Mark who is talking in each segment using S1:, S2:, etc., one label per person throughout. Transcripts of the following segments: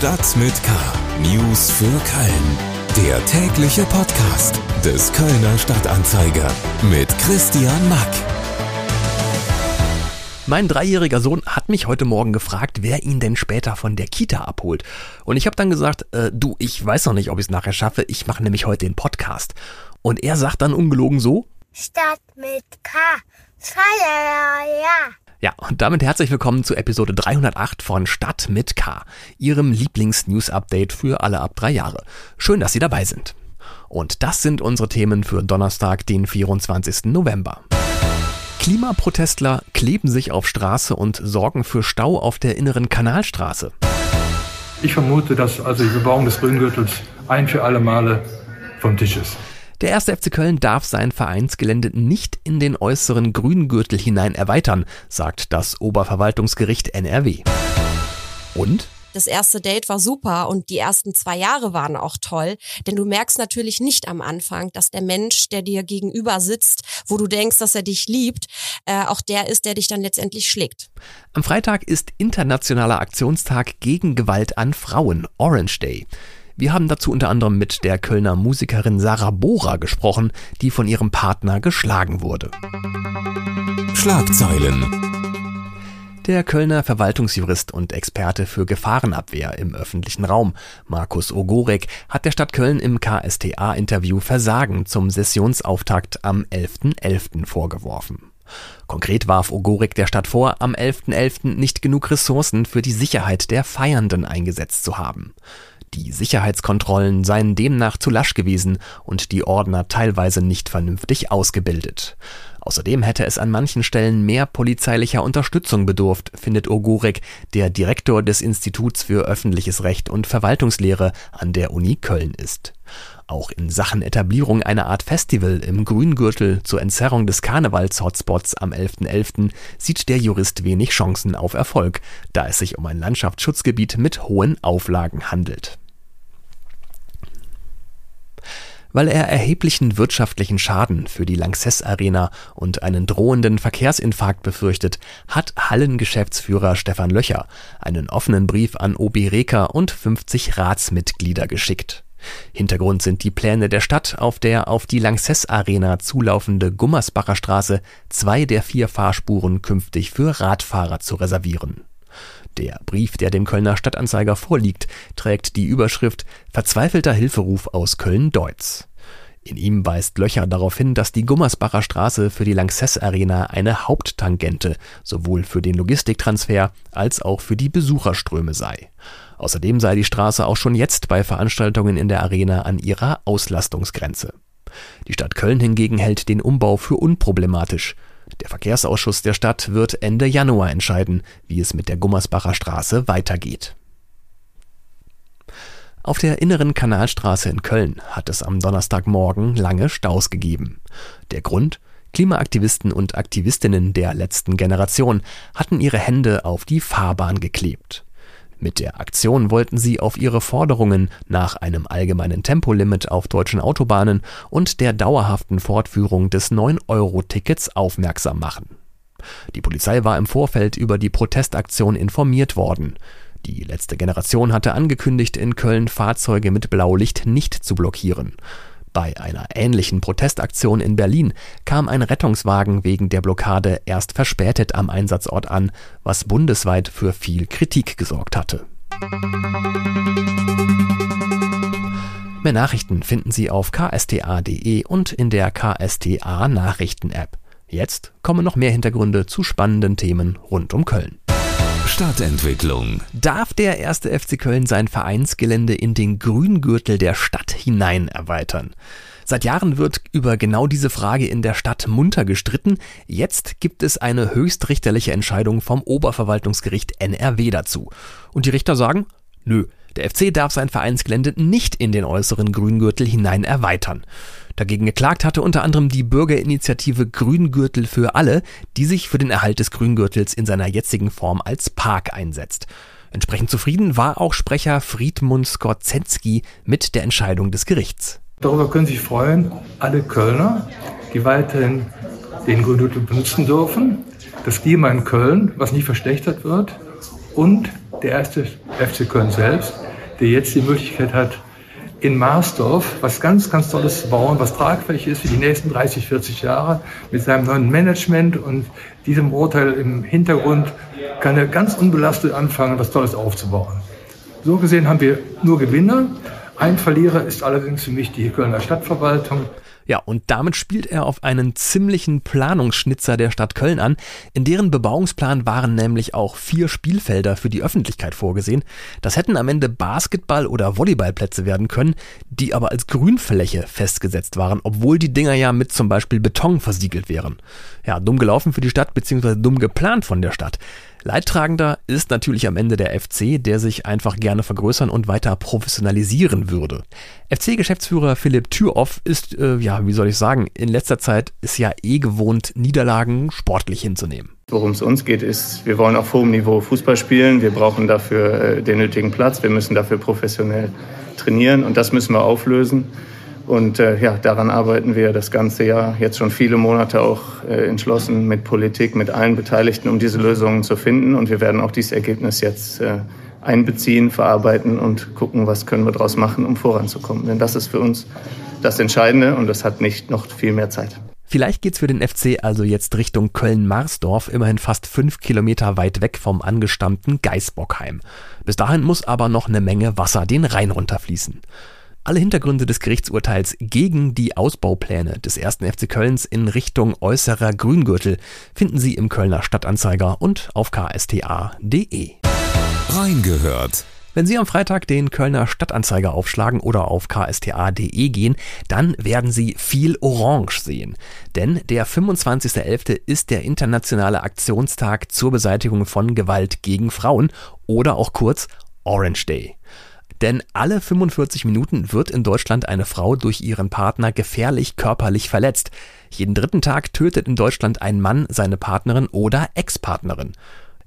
S1: Stadt mit K. News für Köln. Der tägliche Podcast des Kölner Stadtanzeiger mit Christian Mack.
S2: Mein dreijähriger Sohn hat mich heute Morgen gefragt, wer ihn denn später von der Kita abholt. Und ich habe dann gesagt, äh, du, ich weiß noch nicht, ob ich es nachher schaffe. Ich mache nämlich heute den Podcast. Und er sagt dann ungelogen so,
S3: Stadt mit K. Schalala.
S2: Ja, und damit herzlich willkommen zu Episode 308 von Stadt mit K, Ihrem Lieblings-News-Update für alle ab drei Jahre. Schön, dass Sie dabei sind. Und das sind unsere Themen für Donnerstag, den 24. November. Klimaprotestler kleben sich auf Straße und sorgen für Stau auf der inneren Kanalstraße.
S4: Ich vermute, dass also die Bebauung des Grüngürtels ein für alle Male vom Tisch ist.
S2: Der erste FC Köln darf sein Vereinsgelände nicht in den äußeren Grüngürtel hinein erweitern, sagt das Oberverwaltungsgericht NRW. Und?
S5: Das erste Date war super und die ersten zwei Jahre waren auch toll, denn du merkst natürlich nicht am Anfang, dass der Mensch, der dir gegenüber sitzt, wo du denkst, dass er dich liebt, äh, auch der ist, der dich dann letztendlich schlägt.
S2: Am Freitag ist internationaler Aktionstag gegen Gewalt an Frauen, Orange Day. Wir haben dazu unter anderem mit der Kölner Musikerin Sarah Bora gesprochen, die von ihrem Partner geschlagen wurde.
S1: Schlagzeilen.
S2: Der Kölner Verwaltungsjurist und Experte für Gefahrenabwehr im öffentlichen Raum, Markus Ogorek, hat der Stadt Köln im KSTA-Interview Versagen zum Sessionsauftakt am 11.11. .11. vorgeworfen. Konkret warf Ogorek der Stadt vor, am 11.11. .11. nicht genug Ressourcen für die Sicherheit der Feiernden eingesetzt zu haben. Die Sicherheitskontrollen seien demnach zu lasch gewesen und die Ordner teilweise nicht vernünftig ausgebildet. Außerdem hätte es an manchen Stellen mehr polizeilicher Unterstützung bedurft, findet Ogurek, der Direktor des Instituts für öffentliches Recht und Verwaltungslehre an der Uni Köln ist. Auch in Sachen Etablierung einer Art Festival im Grüngürtel zur Entzerrung des Karnevals-Hotspots am 11.11. .11. sieht der Jurist wenig Chancen auf Erfolg, da es sich um ein Landschaftsschutzgebiet mit hohen Auflagen handelt. Weil er erheblichen wirtschaftlichen Schaden für die Lanxess Arena und einen drohenden Verkehrsinfarkt befürchtet, hat Hallengeschäftsführer Stefan Löcher einen offenen Brief an OB Reker und 50 Ratsmitglieder geschickt. Hintergrund sind die Pläne der Stadt, auf der auf die Lanxess Arena zulaufende Gummersbacher Straße zwei der vier Fahrspuren künftig für Radfahrer zu reservieren. Der Brief, der dem Kölner Stadtanzeiger vorliegt, trägt die Überschrift Verzweifelter Hilferuf aus Köln-Deutz. In ihm weist Löcher darauf hin, dass die Gummersbacher Straße für die Lanxess Arena eine Haupttangente sowohl für den Logistiktransfer als auch für die Besucherströme sei. Außerdem sei die Straße auch schon jetzt bei Veranstaltungen in der Arena an ihrer Auslastungsgrenze. Die Stadt Köln hingegen hält den Umbau für unproblematisch. Der Verkehrsausschuss der Stadt wird Ende Januar entscheiden, wie es mit der Gummersbacher Straße weitergeht. Auf der inneren Kanalstraße in Köln hat es am Donnerstagmorgen lange Staus gegeben. Der Grund? Klimaaktivisten und Aktivistinnen der letzten Generation hatten ihre Hände auf die Fahrbahn geklebt. Mit der Aktion wollten sie auf ihre Forderungen nach einem allgemeinen Tempolimit auf deutschen Autobahnen und der dauerhaften Fortführung des 9-Euro-Tickets aufmerksam machen. Die Polizei war im Vorfeld über die Protestaktion informiert worden. Die letzte Generation hatte angekündigt, in Köln Fahrzeuge mit Blaulicht nicht zu blockieren. Bei einer ähnlichen Protestaktion in Berlin kam ein Rettungswagen wegen der Blockade erst verspätet am Einsatzort an, was bundesweit für viel Kritik gesorgt hatte. Mehr Nachrichten finden Sie auf ksta.de und in der KSTA Nachrichten App. Jetzt kommen noch mehr Hintergründe zu spannenden Themen rund um Köln.
S1: Stadtentwicklung.
S2: Darf der erste FC Köln sein Vereinsgelände in den Grüngürtel der Stadt hinein erweitern? Seit Jahren wird über genau diese Frage in der Stadt munter gestritten. Jetzt gibt es eine höchstrichterliche Entscheidung vom Oberverwaltungsgericht NRW dazu. Und die Richter sagen, nö, der FC darf sein Vereinsgelände nicht in den äußeren Grüngürtel hinein erweitern. Dagegen geklagt hatte unter anderem die Bürgerinitiative Grüngürtel für alle, die sich für den Erhalt des Grüngürtels in seiner jetzigen Form als Park einsetzt. Entsprechend zufrieden war auch Sprecher Friedmund Skorzensky mit der Entscheidung des Gerichts.
S4: Darüber können sich freuen alle Kölner, die weiterhin den Grüngürtel benutzen dürfen, das Klima in Köln, was nicht verschlechtert wird, und der erste FC Köln selbst, der jetzt die Möglichkeit hat, in Marsdorf was ganz, ganz Tolles zu bauen, was tragfähig ist für die nächsten 30, 40 Jahre mit seinem neuen Management und diesem Urteil im Hintergrund kann er ganz unbelastet anfangen, was Tolles aufzubauen. So gesehen haben wir nur Gewinner. Ein Verlierer ist allerdings für mich die Kölner Stadtverwaltung.
S2: Ja, und damit spielt er auf einen ziemlichen Planungsschnitzer der Stadt Köln an. In deren Bebauungsplan waren nämlich auch vier Spielfelder für die Öffentlichkeit vorgesehen. Das hätten am Ende Basketball- oder Volleyballplätze werden können, die aber als Grünfläche festgesetzt waren, obwohl die Dinger ja mit zum Beispiel Beton versiegelt wären. Ja, dumm gelaufen für die Stadt, beziehungsweise dumm geplant von der Stadt. Leidtragender ist natürlich am Ende der FC, der sich einfach gerne vergrößern und weiter professionalisieren würde. FC-Geschäftsführer Philipp Türoff ist, äh, ja, wie soll ich sagen, in letzter Zeit ist ja eh gewohnt, Niederlagen sportlich hinzunehmen.
S6: Worum es uns geht, ist, wir wollen auf hohem Niveau Fußball spielen. Wir brauchen dafür äh, den nötigen Platz. Wir müssen dafür professionell trainieren und das müssen wir auflösen. Und äh, ja, daran arbeiten wir das ganze Jahr, jetzt schon viele Monate auch äh, entschlossen mit Politik, mit allen Beteiligten, um diese Lösungen zu finden. Und wir werden auch dieses Ergebnis jetzt äh, einbeziehen, verarbeiten und gucken, was können wir daraus machen, um voranzukommen. Denn das ist für uns das Entscheidende und das hat nicht noch viel mehr Zeit.
S2: Vielleicht geht's für den FC also jetzt Richtung Köln-Marsdorf, immerhin fast fünf Kilometer weit weg vom angestammten Geisbockheim. Bis dahin muss aber noch eine Menge Wasser den Rhein runterfließen. Alle Hintergründe des Gerichtsurteils gegen die Ausbaupläne des ersten FC Kölns in Richtung äußerer Grüngürtel finden Sie im Kölner Stadtanzeiger und auf ksta.de.
S1: Reingehört.
S2: Wenn Sie am Freitag den Kölner Stadtanzeiger aufschlagen oder auf ksta.de gehen, dann werden Sie viel Orange sehen. Denn der 25.11. ist der internationale Aktionstag zur Beseitigung von Gewalt gegen Frauen oder auch kurz Orange Day. Denn alle 45 Minuten wird in Deutschland eine Frau durch ihren Partner gefährlich körperlich verletzt. Jeden dritten Tag tötet in Deutschland ein Mann seine Partnerin oder Ex-Partnerin.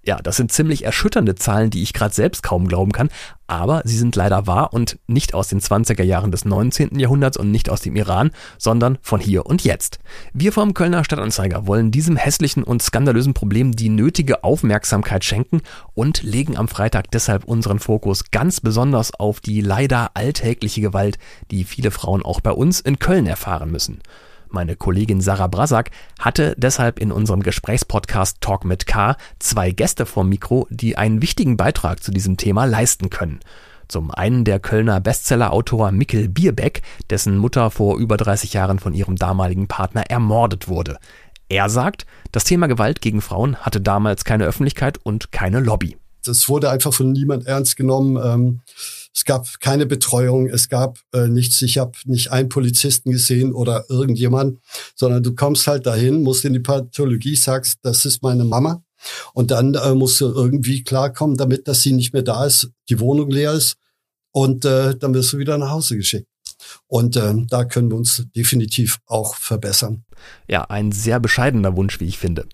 S2: Ja, das sind ziemlich erschütternde Zahlen, die ich gerade selbst kaum glauben kann, aber sie sind leider wahr und nicht aus den 20er Jahren des 19. Jahrhunderts und nicht aus dem Iran, sondern von hier und jetzt. Wir vom Kölner Stadtanzeiger wollen diesem hässlichen und skandalösen Problem die nötige Aufmerksamkeit schenken und legen am Freitag deshalb unseren Fokus ganz besonders auf die leider alltägliche Gewalt, die viele Frauen auch bei uns in Köln erfahren müssen. Meine Kollegin Sarah Brasak hatte deshalb in unserem Gesprächspodcast Talk mit K zwei Gäste vom Mikro, die einen wichtigen Beitrag zu diesem Thema leisten können. Zum einen der Kölner Bestsellerautor Mikkel Bierbeck, dessen Mutter vor über 30 Jahren von ihrem damaligen Partner ermordet wurde. Er sagt, das Thema Gewalt gegen Frauen hatte damals keine Öffentlichkeit und keine Lobby.
S7: Das wurde einfach von niemand ernst genommen. Ähm es gab keine Betreuung, es gab äh, nichts. Ich habe nicht einen Polizisten gesehen oder irgendjemand, sondern du kommst halt dahin, musst in die Pathologie, sagst, das ist meine Mama. Und dann äh, musst du irgendwie klarkommen, damit, dass sie nicht mehr da ist, die Wohnung leer ist. Und äh, dann wirst du wieder nach Hause geschickt. Und äh, da können wir uns definitiv auch verbessern.
S2: Ja, ein sehr bescheidener Wunsch, wie ich finde.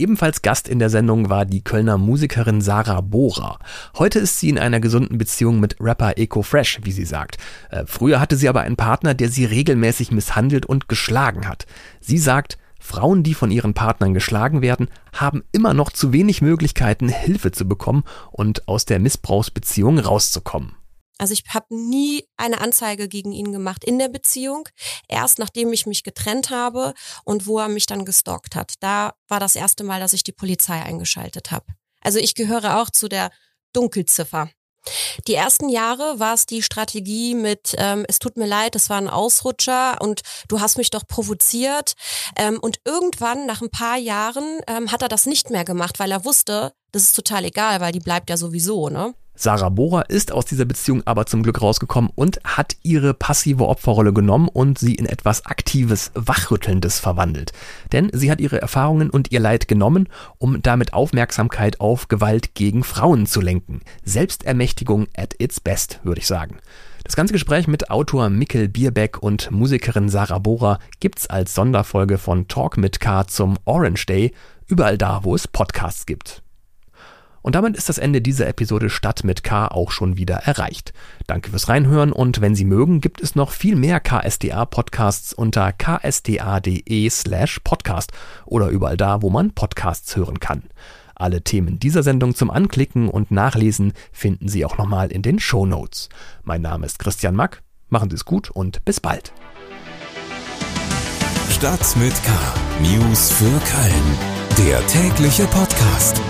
S2: Ebenfalls Gast in der Sendung war die Kölner Musikerin Sarah Bohrer. Heute ist sie in einer gesunden Beziehung mit Rapper Eco Fresh, wie sie sagt. Äh, früher hatte sie aber einen Partner, der sie regelmäßig misshandelt und geschlagen hat. Sie sagt, Frauen, die von ihren Partnern geschlagen werden, haben immer noch zu wenig Möglichkeiten, Hilfe zu bekommen und aus der Missbrauchsbeziehung rauszukommen.
S5: Also ich habe nie eine Anzeige gegen ihn gemacht in der Beziehung. Erst nachdem ich mich getrennt habe und wo er mich dann gestalkt hat. Da war das erste Mal, dass ich die Polizei eingeschaltet habe. Also ich gehöre auch zu der Dunkelziffer. Die ersten Jahre war es die Strategie mit, ähm, es tut mir leid, es war ein Ausrutscher und du hast mich doch provoziert. Ähm, und irgendwann, nach ein paar Jahren, ähm, hat er das nicht mehr gemacht, weil er wusste, das ist total egal, weil die bleibt ja sowieso, ne?
S2: Sarah Bohrer ist aus dieser Beziehung aber zum Glück rausgekommen und hat ihre passive Opferrolle genommen und sie in etwas Aktives, Wachrüttelndes verwandelt. Denn sie hat ihre Erfahrungen und ihr Leid genommen, um damit Aufmerksamkeit auf Gewalt gegen Frauen zu lenken. Selbstermächtigung at its best, würde ich sagen. Das ganze Gespräch mit Autor Mikkel Bierbeck und Musikerin Sarah Bohrer gibt's als Sonderfolge von Talk mit K zum Orange Day, überall da, wo es Podcasts gibt. Und damit ist das Ende dieser Episode Stadt mit K auch schon wieder erreicht. Danke fürs Reinhören und wenn Sie mögen, gibt es noch viel mehr KSDA-Podcasts unter ksda.de slash podcast oder überall da, wo man Podcasts hören kann. Alle Themen dieser Sendung zum Anklicken und Nachlesen finden Sie auch nochmal in den Show Notes. Mein Name ist Christian Mack, machen Sie es gut und bis bald.
S1: Stadt mit K. News für Köln. Der tägliche Podcast.